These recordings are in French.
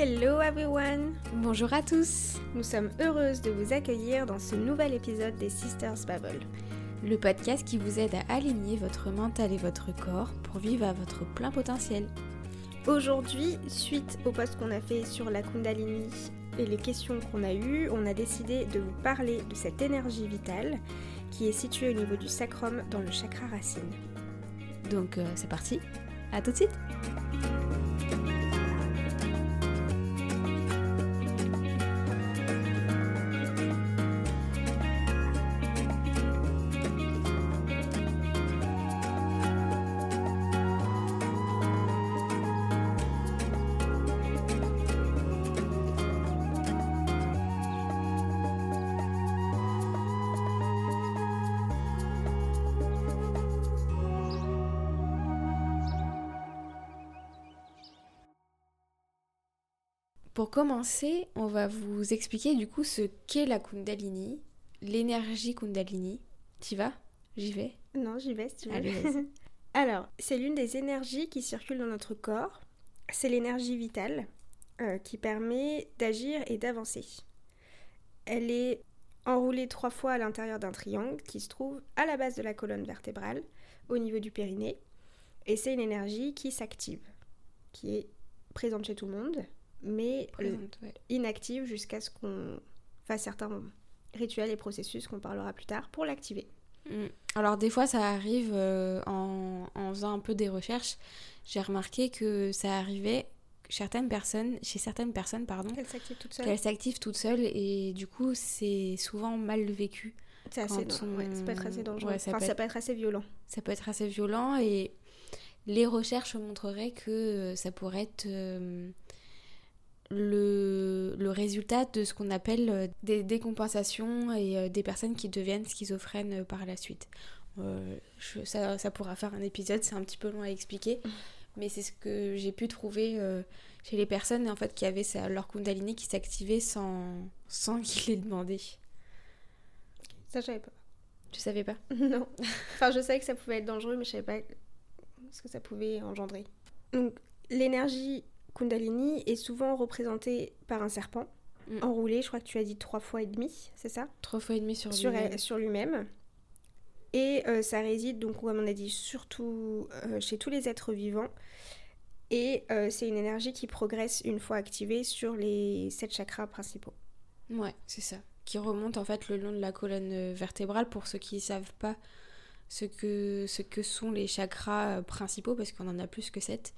Hello everyone Bonjour à tous Nous sommes heureuses de vous accueillir dans ce nouvel épisode des Sisters Babble. Le podcast qui vous aide à aligner votre mental et votre corps pour vivre à votre plein potentiel. Aujourd'hui, suite au post qu'on a fait sur la Kundalini et les questions qu'on a eues, on a décidé de vous parler de cette énergie vitale qui est située au niveau du sacrum dans le chakra racine. Donc euh, c'est parti, à tout de suite Pour commencer, on va vous expliquer du coup ce qu'est la Kundalini, l'énergie Kundalini. T'y vas? J'y vais? Non, j'y vais si tu veux. Allez. Alors, c'est l'une des énergies qui circulent dans notre corps. C'est l'énergie vitale euh, qui permet d'agir et d'avancer. Elle est enroulée trois fois à l'intérieur d'un triangle qui se trouve à la base de la colonne vertébrale, au niveau du périnée. Et c'est une énergie qui s'active, qui est présente chez tout le monde, mais euh, Présente, ouais. inactive jusqu'à ce qu'on fasse certains rituels et processus qu'on parlera plus tard pour l'activer. Mm. Alors des fois ça arrive euh, en, en faisant un peu des recherches, j'ai remarqué que ça arrivait certaines personnes, chez certaines personnes pardon, qu'elles s'activent toutes seules et du coup c'est souvent mal vécu. C'est assez ouais, ça peut être assez dangereux. ouais, ça enfin, peut ça être- peut être assez violent. Ça peut être assez violent et les recherches montreraient que ça pourrait être euh, le, le résultat de ce qu'on appelle euh, des décompensations et euh, des personnes qui deviennent schizophrènes euh, par la suite. Euh, je- ça, ça pourra faire un épisode, c'est un petit peu long à expliquer, mais c'est ce que j'ai pu trouver euh, chez les personnes en fait qui avaient leur kundalini qui s'activait sans, sans qu'ils l'aient demandé. Ça, je savais pas. Tu savais pas? Non. Enfin, je savais que ça pouvait être dangereux, mais je savais pas ce que ça pouvait engendrer. Donc, l'énergie Kundalini est souvent représentée par un serpent Mm. enroulé. Je crois que tu as dit trois fois et demi, c'est ça? Trois fois et demi sur, Sur, lui-même. sur lui-même. Et euh, ça réside, donc, comme on a dit, surtout euh, chez tous les êtres vivants. Et euh, c'est une énergie qui progresse une fois activée sur les sept chakras principaux. Ouais, c'est ça. Qui remonte en fait le long de la colonne vertébrale pour ceux qui ne savent pas ce que, ce que sont les chakras principaux, parce qu'on en a plus que 7.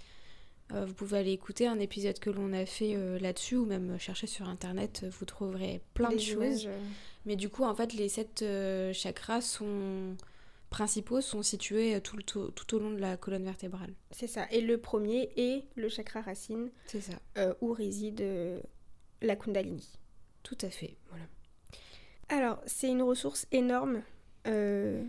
Vous pouvez aller écouter un épisode que l'on a fait euh, là-dessus, ou même chercher sur internet, euh, vous trouverez plein de choses. images, euh, Mais du coup, en fait, les 7 chakras sont principaux sont situés euh, tout, le to- tout au long de la colonne vertébrale. C'est ça. Et le premier est le chakra racine, C'est ça. euh, où réside euh, la Kundalini. Tout à fait. Voilà. Alors, c'est une ressource énorme euh,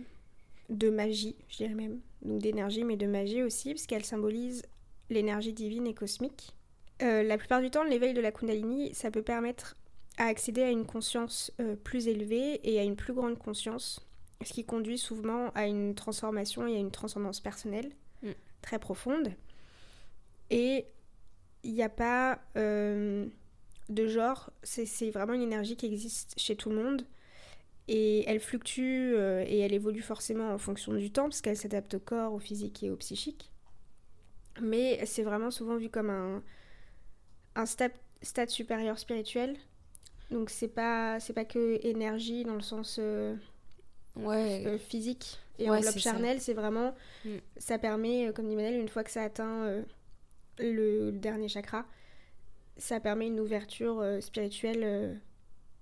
de magie, je dirais même. Donc d'énergie, mais de magie aussi, parce qu'elle symbolise l'énergie divine et cosmique. Euh, la plupart du temps, l'éveil de la Kundalini, ça peut permettre à accéder à une conscience euh, plus élevée et à une plus grande conscience, ce qui conduit souvent à une transformation et à une transcendance personnelle Mm. très profonde. Et il n'y a pas euh, de genre, c'est vraiment une énergie qui existe chez tout le monde. Et elle fluctue et elle évolue forcément en fonction du temps, parce qu'elle s'adapte au corps, au physique et au psychique. Mais c'est vraiment souvent vu comme un, un stade, stade supérieur spirituel. Donc c'est pas, c'est pas que énergie dans le sens euh, Ouais. euh, physique et Ouais, enveloppe charnelle, c'est vraiment, Mm. ça permet, euh, comme dit Manel, une fois que ça atteint euh, le, le dernier chakra, ça permet une ouverture spirituelle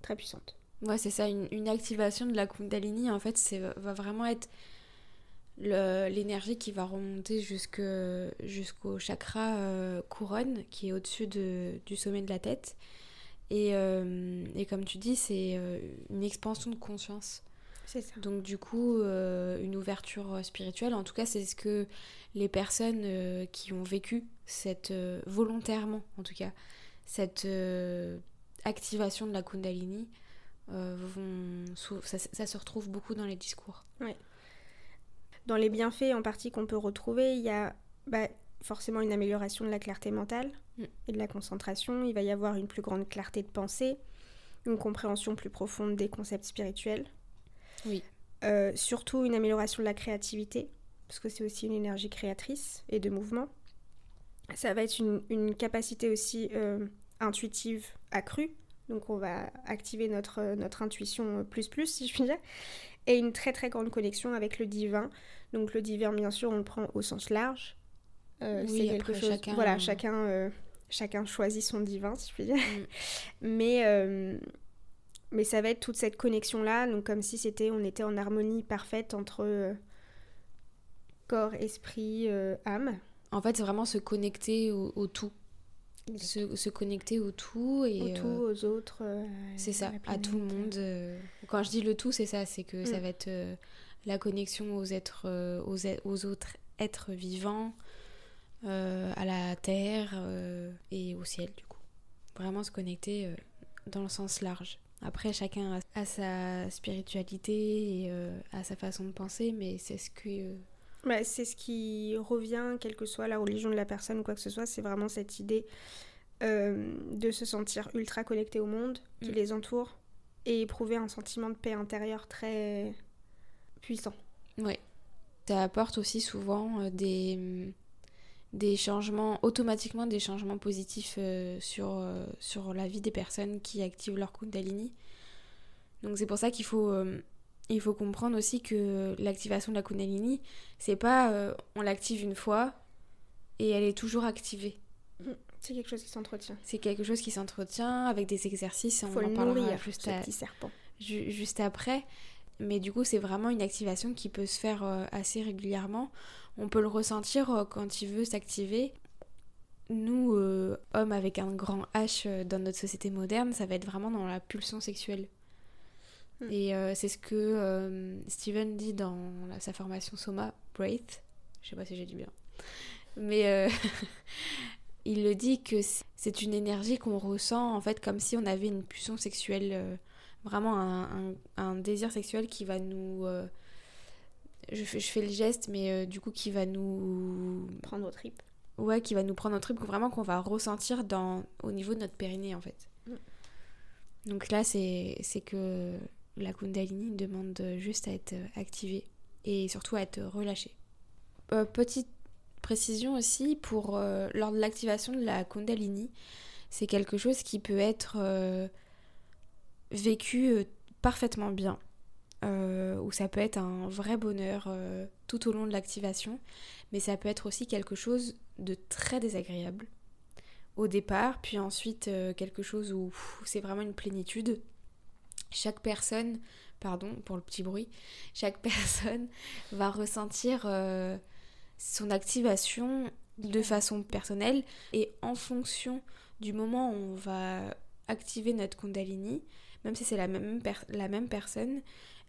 très puissante. Ouais, c'est ça, une, une activation de la Kundalini, en fait, c'est va vraiment être l'énergie qui va remonter jusque, jusqu'au chakra euh, couronne, qui est au-dessus de- du sommet de la tête. Et, euh, et comme tu dis, c'est euh, une expansion de conscience. C'est ça. Donc du coup, euh, une ouverture spirituelle, en tout cas, c'est ce que les personnes euh, qui ont vécu cette euh, volontairement, en tout cas, cette activation de la Kundalini, vont, ça se retrouve beaucoup dans les discours. Dans les bienfaits en partie qu'on peut retrouver, il y a bah, forcément une amélioration de la clarté mentale Mm. et de la concentration. Il va y avoir une plus grande clarté de pensée, une compréhension plus profonde des concepts spirituels. Oui. Euh, surtout une amélioration de la créativité, parce que c'est aussi une énergie créatrice et de mouvement. Ça va être une, une capacité aussi euh, intuitive accrue. Donc on va activer notre, euh, notre intuition plus plus, si je puis dire. Et une très très grande connexion avec le divin. Donc le divin, bien sûr, on le prend au sens large. Euh, Oui, c'est quelque après, chose... chacun- Voilà, chacun, euh, chacun choisit son divin, si je puis dire. Mm. Mais, euh, mais ça va être toute cette connexion-là, donc comme si c'était, on était en harmonie parfaite entre corps, esprit, âme. En fait, c'est vraiment se connecter au, au tout. Se, se connecter au tout et Au tout, aux autres. c'est ça, à tout le monde. Quand je dis le tout, c'est ça, c'est que ça Mm. va être la connexion aux êtres, euh, aux, autres êtres vivants, euh, à la terre euh, et au ciel du coup. Vraiment se connecter euh, dans le sens large. Après, chacun a, a sa spiritualité et a sa façon de penser, mais c'est ce que Bah, c'est ce qui revient, quelle que soit la religion de la personne ou quoi que ce soit, c'est vraiment cette idée de se sentir ultra connecté au monde qui Mm. les entoure et éprouver un sentiment de paix intérieure très puissant. Ouais. Ça apporte aussi souvent euh, des, des changements, automatiquement des changements positifs euh, sur, euh, sur la vie des personnes qui activent leur Kundalini. Donc c'est pour ça qu'il faut, il faut comprendre aussi que l'activation de la Kundalini, c'est pas on l'active une fois et elle est toujours activée. C'est quelque chose qui s'entretient. C'est quelque chose qui s'entretient avec des exercices, et on faut en le parlera nourrir, juste, à- petit serpent. ju- juste après. Mais du coup, c'est vraiment une activation qui peut se faire euh, assez régulièrement. On peut le ressentir euh, quand il veut s'activer. Nous, euh, hommes avec un grand H dans notre société moderne, ça va être vraiment dans la pulsion sexuelle. Mm. Et euh, c'est ce que euh, Steven dit dans sa formation Soma, Breath. Je sais pas si j'ai dit bien. Mais il le dit que c'est- une énergie qu'on ressent en fait comme si on avait une pulsion sexuelle, vraiment un, un- un désir sexuel qui va nous... euh, je, fais, je fais le geste, mais euh, du coup qui va nous... Prendre aux tripes. Ouais, qui va nous prendre un truc vraiment qu'on va ressentir dans, au niveau de notre périnée en fait. Mm. Donc là, c'est c'est que la Kundalini demande juste à être activée et surtout à être relâchée. Euh, petite précision aussi, pour euh, lors de l'activation de la Kundalini, c'est quelque chose qui peut être vécu euh, parfaitement bien. euh, où ça peut être un vrai bonheur euh, tout au long de l'activation, mais ça peut être aussi quelque chose de très désagréable au départ, puis ensuite euh, quelque chose où c'est vraiment une plénitude. Chaque personne, pardon pour le petit bruit, chaque personne va ressentir son activation de façon personnelle et en fonction du moment où on va activer notre Kundalini, même si c'est la même, la même personne,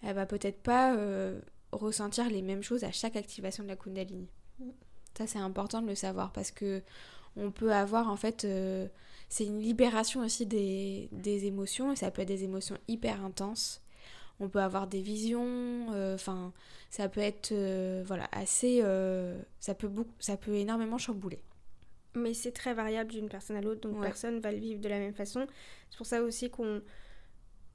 elle va peut-être pas euh, ressentir les mêmes choses à chaque activation de la Kundalini. Mm. Ça c'est important de le savoir parce que on peut avoir en fait euh, c'est une libération aussi des, des émotions et ça peut être des émotions hyper intenses. On peut avoir des visions, euh, enfin ça peut être voilà assez ça peut beaucoup ça peut énormément chambouler. Mais c'est très variable d'une personne à l'autre, donc Ouais. personne va le vivre de la même façon. C'est pour ça aussi qu'on,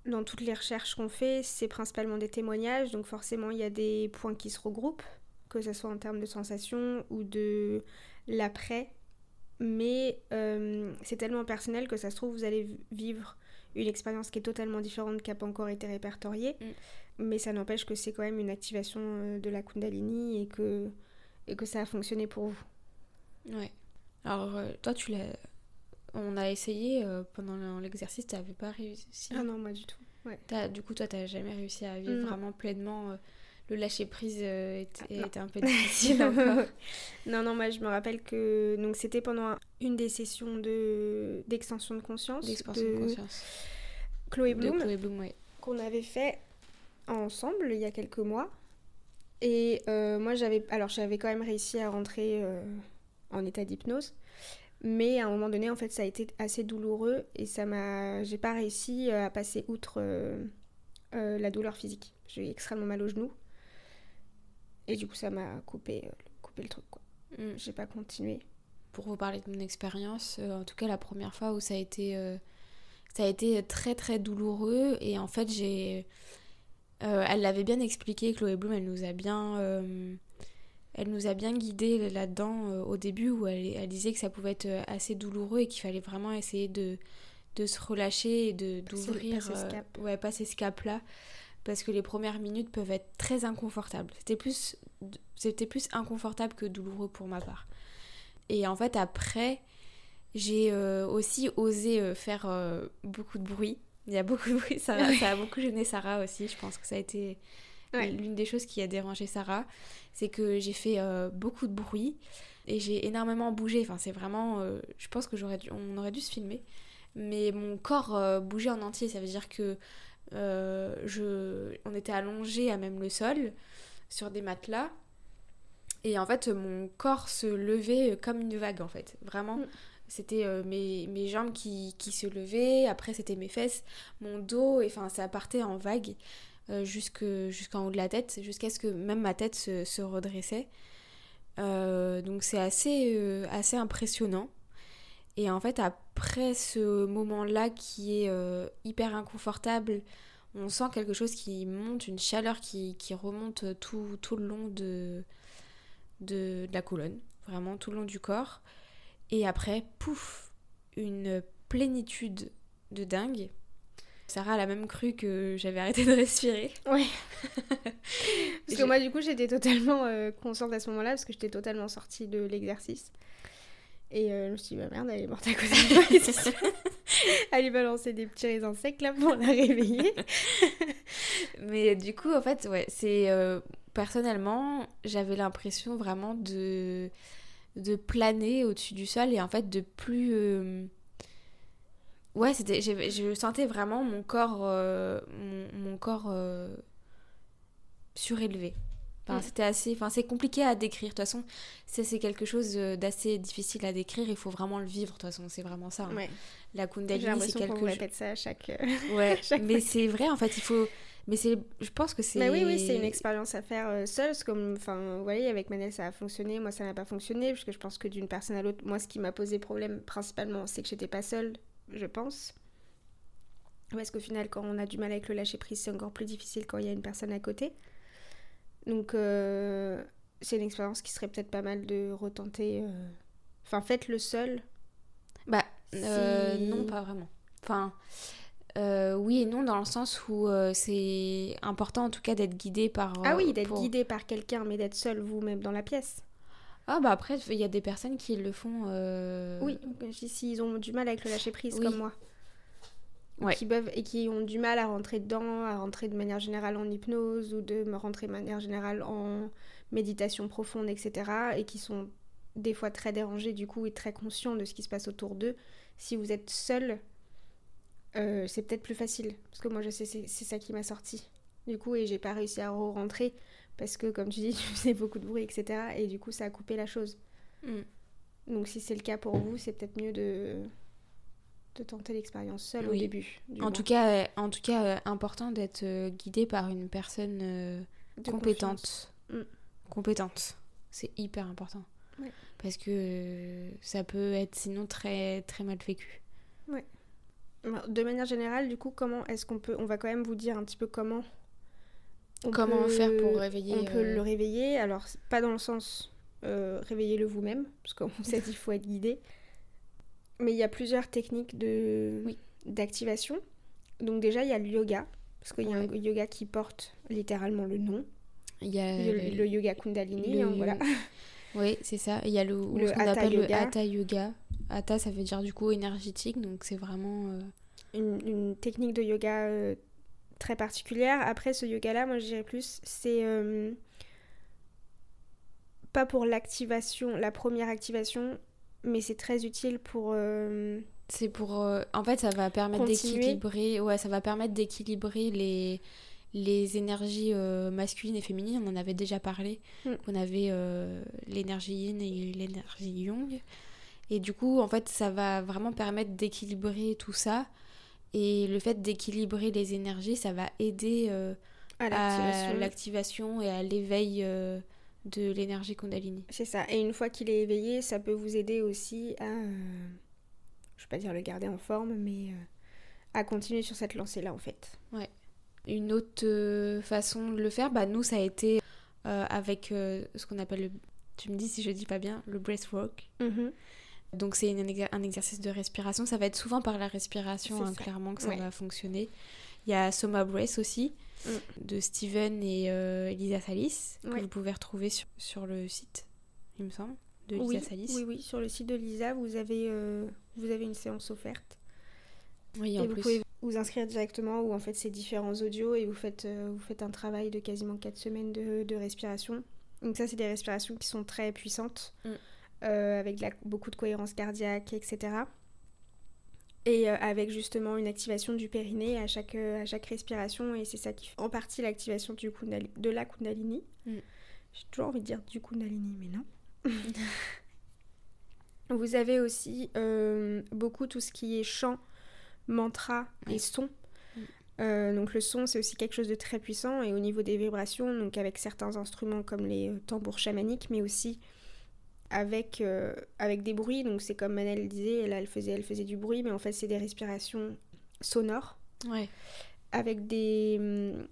dans toutes les recherches qu'on fait, c'est principalement des témoignages, donc forcément il y a des points qui se regroupent, que ce soit en termes de sensations ou de l'après. Mais euh, c'est tellement personnel que ça se trouve, vous allez vivre une expérience qui est totalement différente, qui n'a pas encore été répertoriée. Mais ça n'empêche que c'est quand même une activation euh, de la Kundalini et que, et que ça a fonctionné pour vous. Ouais. Alors euh, toi tu l'as on a essayé euh, pendant l'exercice, tu n'avais pas réussi. Ah non, moi du tout. Ouais. T'as- du coup, toi, tu n'as jamais réussi à vivre Non. vraiment pleinement. euh, le lâcher prise euh, était, Ah, était un peu difficile encore. non, non, moi je me rappelle que donc c'était pendant un- une des sessions de d'extension de conscience D'expansion de de conscience. Chloé Bloom Chloé Bloom, ouais. qu'on avait fait ensemble il y a quelques mois. Et moi j'avais alors j'avais quand même réussi à rentrer en état d'hypnose. Mais à un moment donné, en fait, ça a été assez douloureux et ça m'a. J'ai pas réussi euh, à passer outre euh, euh, la douleur physique. J'ai eu extrêmement mal au genou. Et du coup, ça m'a coupé, coupé le truc, quoi. Mm. J'ai pas continué. Pour vous parler de mon expérience, en tout cas la première fois où ça a été, ça a été très très douloureux et en fait j'ai, elle l'avait bien expliqué, Chloé Bloom, elle nous a bien elle nous a bien guidés là-dedans euh, au début où elle, disait que ça pouvait être euh, assez douloureux et qu'il fallait vraiment essayer de, de se relâcher et de d'ouvrir passer ce cap. ouais passer ce cap là parce que les premières minutes peuvent être très inconfortables. C'était plus c'était plus inconfortable que douloureux pour ma part. Et en fait après j'ai euh, aussi osé faire beaucoup de bruit. Il y a beaucoup de bruit. Ça, ça a beaucoup gêné Sarah aussi. Je pense que ça a été L'une des choses qui a dérangé Sarah, c'est que j'ai fait euh, beaucoup de bruit et j'ai énormément bougé. Enfin, c'est vraiment. Euh, je pense que j'aurais dû, on aurait dû se filmer. Mais mon corps euh, bougeait en entier. Ça veut dire que je, on était allongé à même le sol sur des matelas. Et en fait, mon corps se levait comme une vague, en fait. Vraiment. Mm. C'était mes, mes, jambes qui, qui, se levaient, après c'était mes fesses, mon dos, et enfin ça partait en vague. Euh, jusqu'en haut de la tête, jusqu'à ce que même ma tête se, redressait. Euh, donc c'est assez, euh, assez impressionnant. Et en fait, après ce moment-là qui est hyper inconfortable, on sent quelque chose qui monte, une chaleur qui, remonte tout, le long de, la colonne, vraiment tout le long du corps. Et après, pouf, une plénitude de dingue. Sarah a la même cru que j'avais arrêté de respirer. Ouais. parce que moi, du coup, j'étais totalement euh, consciente à ce moment-là, parce que j'étais totalement sortie de l'exercice. Et euh, je me suis dit, bah merde, elle est morte à cause de moi. elle lui balancer des petits raisins secs là pour la réveiller. Mais du coup, en fait, ouais, c'est. Euh, personnellement, j'avais l'impression vraiment de de planer au-dessus du sol et en fait de plus ouais, c'était, je sentais vraiment mon corps, euh, mon, corps euh, surélevé. Enfin, mm. C'était assez, enfin, c'est compliqué à décrire. De toute façon, c'est, c'est quelque chose d'assez difficile à décrire. Il faut vraiment le vivre. De toute façon, c'est vraiment ça. Hein. La Kundalini, c'est quelque chose. répète ça à chaque. Ouais. mais c'est vrai. En fait, il faut. Mais c'est, je pense que c'est. Mais oui, oui, c'est une expérience à faire euh, seule. Comme, enfin, vous voyez, avec Manel, ça a fonctionné. Moi, ça n'a pas fonctionné parce que je pense que d'une personne à l'autre, moi, ce qui m'a posé problème principalement, c'est que j'étais pas seule je pense. Parce qu'au final, quand on a du mal avec le lâcher prise, c'est encore plus difficile quand il y a une personne à côté. Donc, euh, c'est une expérience qui serait peut-être pas mal de retenter. Euh, enfin, faites-le seul. Bah, euh, non, pas vraiment. Enfin, oui et non, dans le sens où c'est important en tout cas d'être guidé par. ah oui, d'être guidé par quelqu'un, mais d'être seul vous-même dans la pièce. Ah bah après, il y a des personnes qui le font... Euh... Oui, s'ils ont du mal avec le lâcher-prise comme moi. Qui peuvent, et qui ont du mal à rentrer dedans, à rentrer de manière générale en hypnose ou de me rentrer de manière générale en méditation profonde, etc. Et qui sont des fois très dérangés du coup et très conscients de ce qui se passe autour d'eux. Si vous êtes seul, euh, c'est peut-être plus facile. Parce que moi, je sais, c'est ça qui m'a sorti. Du coup, et j'ai pas réussi à re-rentrer parce que comme tu dis, tu faisais beaucoup de bruit, etc. Et du coup, ça a coupé la chose. Mm. Donc si c'est le cas pour vous, c'est peut-être mieux de de tenter l'expérience seule au début. En tout, cas, euh, en tout cas, euh, important d'être euh, guidé par une personne compétente. Mm. Compétente. C'est hyper important. Parce que ça peut être sinon très, très mal vécu. Ouais. De manière générale, du coup, comment est-ce qu'on peut... On va quand même vous dire un petit peu comment Comment faire pour réveiller On peut le euh, réveiller, alors pas dans le sens euh, réveillez-le vous-même, parce qu'on sait qu'il faut être guidé. Mais il y a plusieurs techniques de d'activation. Donc déjà, il y a le yoga, parce qu'il y a un yoga qui porte littéralement le nom. Il y a le, yoga Kundalini, hein, voilà. Oui, c'est ça. Il y a le, le ce qu'on appelle yoga. le Hatha Yoga. Hatha, ça veut dire du coup énergétique, donc c'est vraiment... Euh, une, une, technique de yoga très particulière. Après, ce yoga-là, moi je dirais plus, c'est euh, pas pour l'activation, la première activation, mais c'est très utile pour. Euh, c'est pour. Euh, en fait, ça va permettre d'équilibrer. Ouais, ça va permettre d'équilibrer les les énergies masculines et féminines, on en avait déjà parlé. Mm. On avait l'énergie yin et l'énergie yang. Et du coup, en fait, ça va vraiment permettre d'équilibrer tout ça et le fait d'équilibrer les énergies, ça va aider euh, à l'activation et à l'éveil euh, de l'énergie Kundalini. C'est ça. Et une fois qu'il est éveillé, ça peut vous aider aussi à, euh, je vais pas dire le garder en forme, mais euh, à continuer sur cette lancée-là en fait. Ouais. Une autre façon de le faire, bah nous ça a été avec ce qu'on appelle le, tu me dis si je dis pas bien, le breathwork. Mhm. Donc c'est un exercice de respiration. Ça va être souvent par la respiration, hein, clairement, que ça va fonctionner. Il y a Soma Breath aussi, mm. de Steven et euh, Elisa Salis, que vous pouvez retrouver sur, sur, le site, il me semble, de Lisa oui, Salis. Oui, oui, sur le site de Lisa, vous avez, euh, vous avez une séance offerte. Oui, et en vous pouvez vous inscrire directement où en fait c'est différents audios et vous faites, euh, vous faites un travail de quasiment 4 semaines de, de respiration. Donc ça, c'est des respirations qui sont très puissantes, mm. Avec beaucoup de cohérence cardiaque, etc et euh, avec justement une activation du périnée à chaque, euh, à chaque respiration et c'est ça qui fait en partie l'activation du de la kundalini. Mm. J'ai toujours envie de dire du kundalini mais non. Vous avez aussi euh, beaucoup tout ce qui est chant, mantra et son. Mm. donc le son c'est aussi quelque chose de très puissant et au niveau des vibrations donc avec certains instruments comme les tambours chamaniques mais aussi avec, euh, avec des bruits. Donc c'est comme Manel disait, là elle faisait, elle faisait du bruit, mais en fait c'est des respirations sonores. Ouais. Avec des, hum,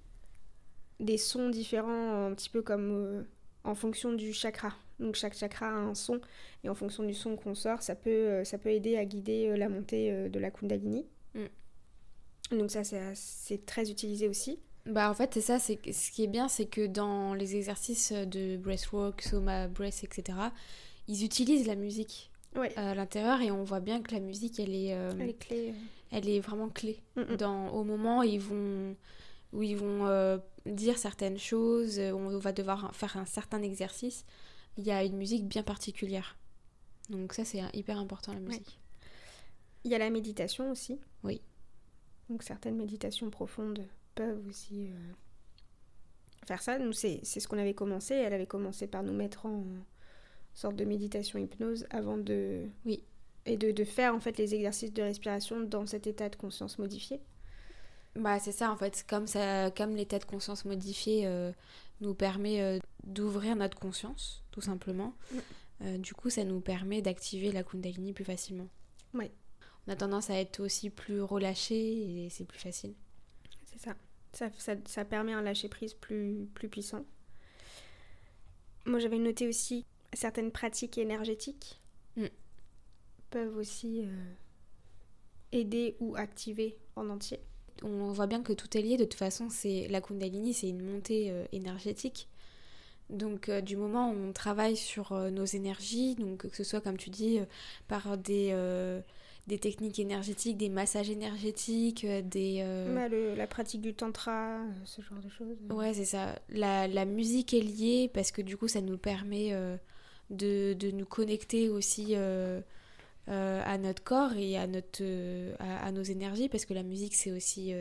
des sons différents, un petit peu comme euh, en fonction du chakra. Donc chaque chakra a un son, et en fonction du son qu'on sort, ça peut, euh, ça peut aider à guider la montée de la Kundalini. Mm. Donc ça c'est très utilisé aussi. Bah en fait c'est ça, c'est ce qui est bien c'est que dans les exercices de breathwork, soma breath, etc ils utilisent la musique à l'intérieur et on voit bien que la musique elle est euh, elle est clé elle est vraiment clé. Dans au moment où ils vont où ils vont euh, dire certaines choses on va devoir faire un certain exercice il y a une musique bien particulière. Donc ça c'est hyper important la musique. Il y a la méditation aussi. Oui. Donc certaines méditations profondes peuvent aussi euh, faire ça. Nous c'est ce qu'on avait commencé. Elle avait commencé par nous mettre en sorte de méditation hypnose avant de oui. et de, de, faire en fait les exercices de respiration dans cet état de conscience modifié. Bah c'est ça en fait. Comme ça comme l'état de conscience modifié euh, nous permet euh, d'ouvrir notre conscience tout simplement euh, du coup ça nous permet d'activer la kundalini plus facilement. Oui. On a tendance à être aussi plus relâché et c'est plus facile. C'est ça. Ça, ça. ça permet un lâcher prise plus plus puissant. Moi j'avais noté aussi certaines pratiques énergétiques mm. peuvent aussi euh, aider ou activer en entier. On voit bien que tout est lié. De toute façon, c'est la Kundalini, c'est une montée euh, énergétique. Donc, euh, du moment où on travaille sur nos énergies, donc que ce soit comme tu dis par des des techniques énergétiques, des massages énergétiques, des... Bah, la pratique du tantra, ce genre de choses. Ouais, c'est ça. La, la, musique est liée parce que du coup, ça nous permet de, de nous connecter aussi euh, euh, à notre corps et à, notre, euh, à, nos énergies, parce que la musique, c'est aussi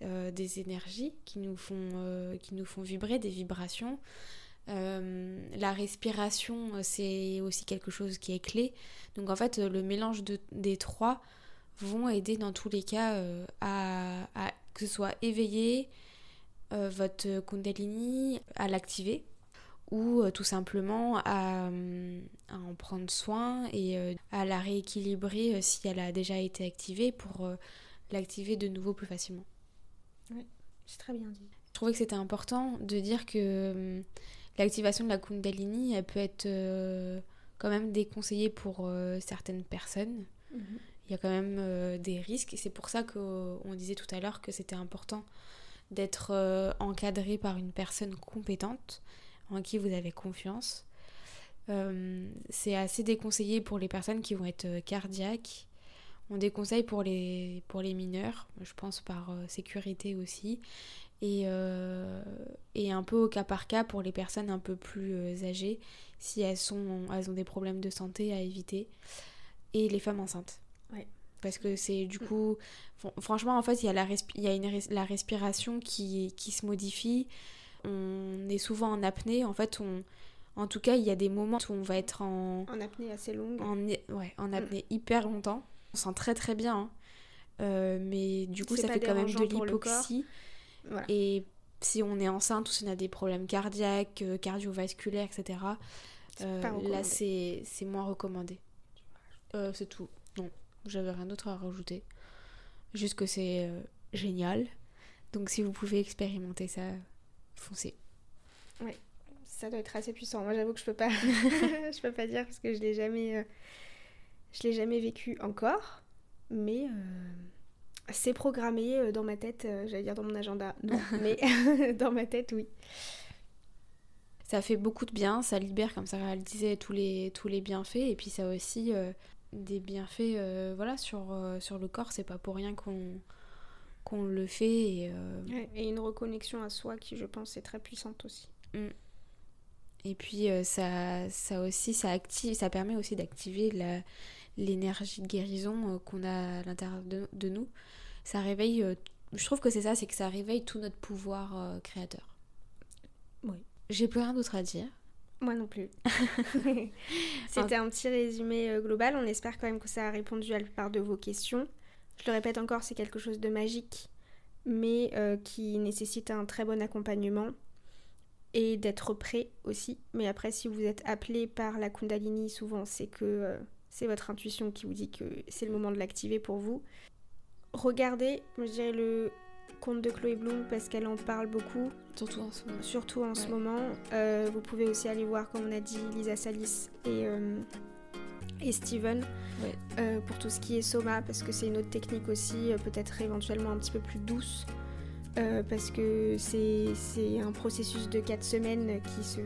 des énergies qui nous, font, qui nous font vibrer, des vibrations. la respiration, c'est aussi quelque chose qui est clé. Donc en fait, le mélange de, des trois vont aider dans tous les cas à, à, que ce soit éveiller votre kundalini, à l'activer ou euh, tout simplement à, en prendre soin et euh, à la rééquilibrer euh, si elle a déjà été activée pour l'activer de nouveau plus facilement. Oui, c'est très bien dit. Je trouvais que c'était important de dire que l'activation de la Kundalini, elle peut être quand même déconseillée pour certaines personnes. Mhm. Il y a quand même des risques et c'est pour ça qu'on disait tout à l'heure que c'était important d'être encadré par une personne compétente en qui vous avez confiance. Euh, c'est assez déconseillé pour les personnes qui vont être euh, cardiaques. On déconseille pour les, pour les mineurs, je pense par euh, sécurité aussi. Et, et, un peu au cas par cas pour les personnes un peu plus âgées, si elles, sont, elles ont des problèmes de santé à éviter. Et les femmes enceintes. Ouais. Parce que c'est du coup... Franchement, en fait, il y a la, y a une, la respiration qui, qui se modifie on est souvent en apnée. En fait, on, en tout cas, il y a des moments où on va être en... En apnée assez longue. En, ouais, en apnée mm. hyper longtemps. On sent très très bien. Hein. Euh, mais du coup, ça fait quand même de l'hypoxie. Et si on est enceinte ou si on a des problèmes cardiaques, cardiovasculaires, etc. là, c'est moins recommandé. c'est tout. Non, j'avais rien d'autre à rajouter. Juste que c'est génial. Donc si vous pouvez expérimenter ça, foncez. Ouais, ça doit être assez puissant. Moi j'avoue que je peux pas je peux pas dire parce que je l'ai jamais euh, je l'ai jamais vécu encore, mais euh, c'est programmé euh, dans ma tête, j'allais dire dans mon agenda. Non, mais dans ma tête, oui. Ça fait beaucoup de bien, ça libère comme ça elle disait tous les tous les bienfaits et puis ça a aussi des bienfaits voilà sur sur le corps, c'est pas pour rien qu'on qu'on le fait. Et, euh, et, une reconnexion à soi qui, je pense, est très puissante aussi. Mm. Et puis euh, ça, ça aussi, ça active, ça permet aussi d'activer l'énergie de guérison euh, qu'on a à l'intérieur de, nous. Ça réveille, je trouve que c'est ça, c'est que ça réveille tout notre pouvoir créateur. Oui. J'ai plus rien d'autre à dire. Moi non plus. C'était un petit résumé global. On espère quand même que ça a répondu à la plupart de vos questions. Je le répète encore, c'est quelque chose de magique, mais euh, qui nécessite un très bon accompagnement et d'être prêt aussi. Mais après, si vous êtes appelé par la Kundalini, souvent c'est que euh, c'est votre intuition qui vous dit que c'est le moment de l'activer pour vous. Regardez, je dirais le conte de Chloé Bloom parce qu'elle en parle beaucoup. Surtout en ce moment. Surtout en ce moment. Euh, vous pouvez aussi aller voir, comme on a dit, Lisa Salis et et Steven euh, pour tout ce qui est soma parce que c'est une autre technique aussi, euh, peut-être éventuellement un petit peu plus douce. Euh, parce que c'est un processus de 4 semaines qui, se,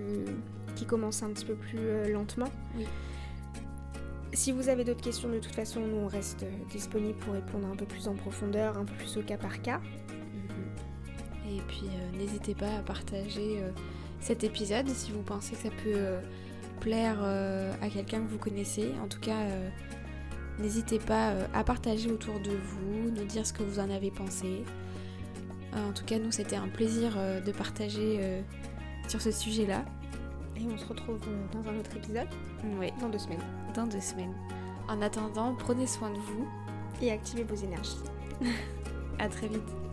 qui commence un petit peu plus lentement. Si vous avez d'autres questions, de toute façon, nous on reste disponible pour répondre un peu plus en profondeur, un peu plus au cas par cas. Mhm. Et puis n'hésitez pas à partager cet épisode si vous pensez que ça peut plaire euh, à quelqu'un que vous connaissez. En tout cas, euh, n'hésitez pas euh, à partager autour de vous, nous dire ce que vous en avez pensé. en tout cas, nous, c'était un plaisir de partager sur ce sujet-là. Et on se retrouve dans un autre épisode Oui. Dans deux semaines. Dans deux semaines. En attendant, prenez soin de vous. Et activez vos énergies. à très vite.